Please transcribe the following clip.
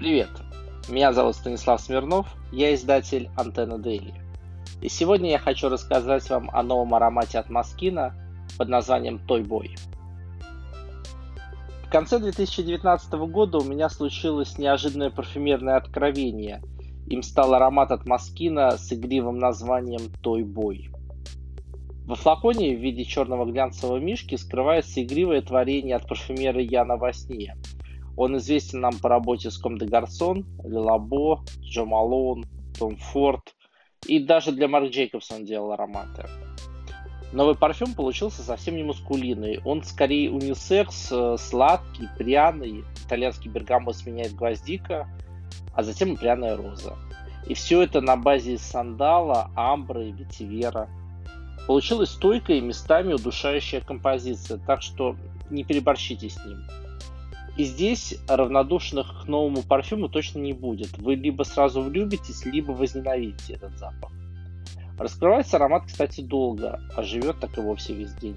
Привет! Меня зовут Станислав Смирнов, я издатель Антенна Дейли. И сегодня я хочу рассказать вам о новом аромате от Маскина под названием Toy Boy. В конце 2019 года у меня случилось неожиданное парфюмерное откровение. Им стал аромат от Маскина с игривым названием Toy Boy. Во флаконе в виде черного глянцевого мишки скрывается игривое творение от парфюмера Яна Васния. Он известен нам по работе с Ком де Гарсон, Лилабо, Джо Малон, Том Форд и даже для Марк Джейкобса он делал ароматы. Новый парфюм получился совсем не мускулиный. Он скорее унисекс, э, сладкий, пряный. Итальянский бергамот сменяет гвоздика, а затем пряная роза. И все это на базе сандала, амбры и ветивера. Получилась стойкая и местами удушающая композиция, так что не переборщите с ним. И здесь равнодушных к новому парфюму точно не будет. Вы либо сразу влюбитесь, либо возненавидите этот запах. Раскрывается аромат, кстати, долго, а живет так и вовсе весь день.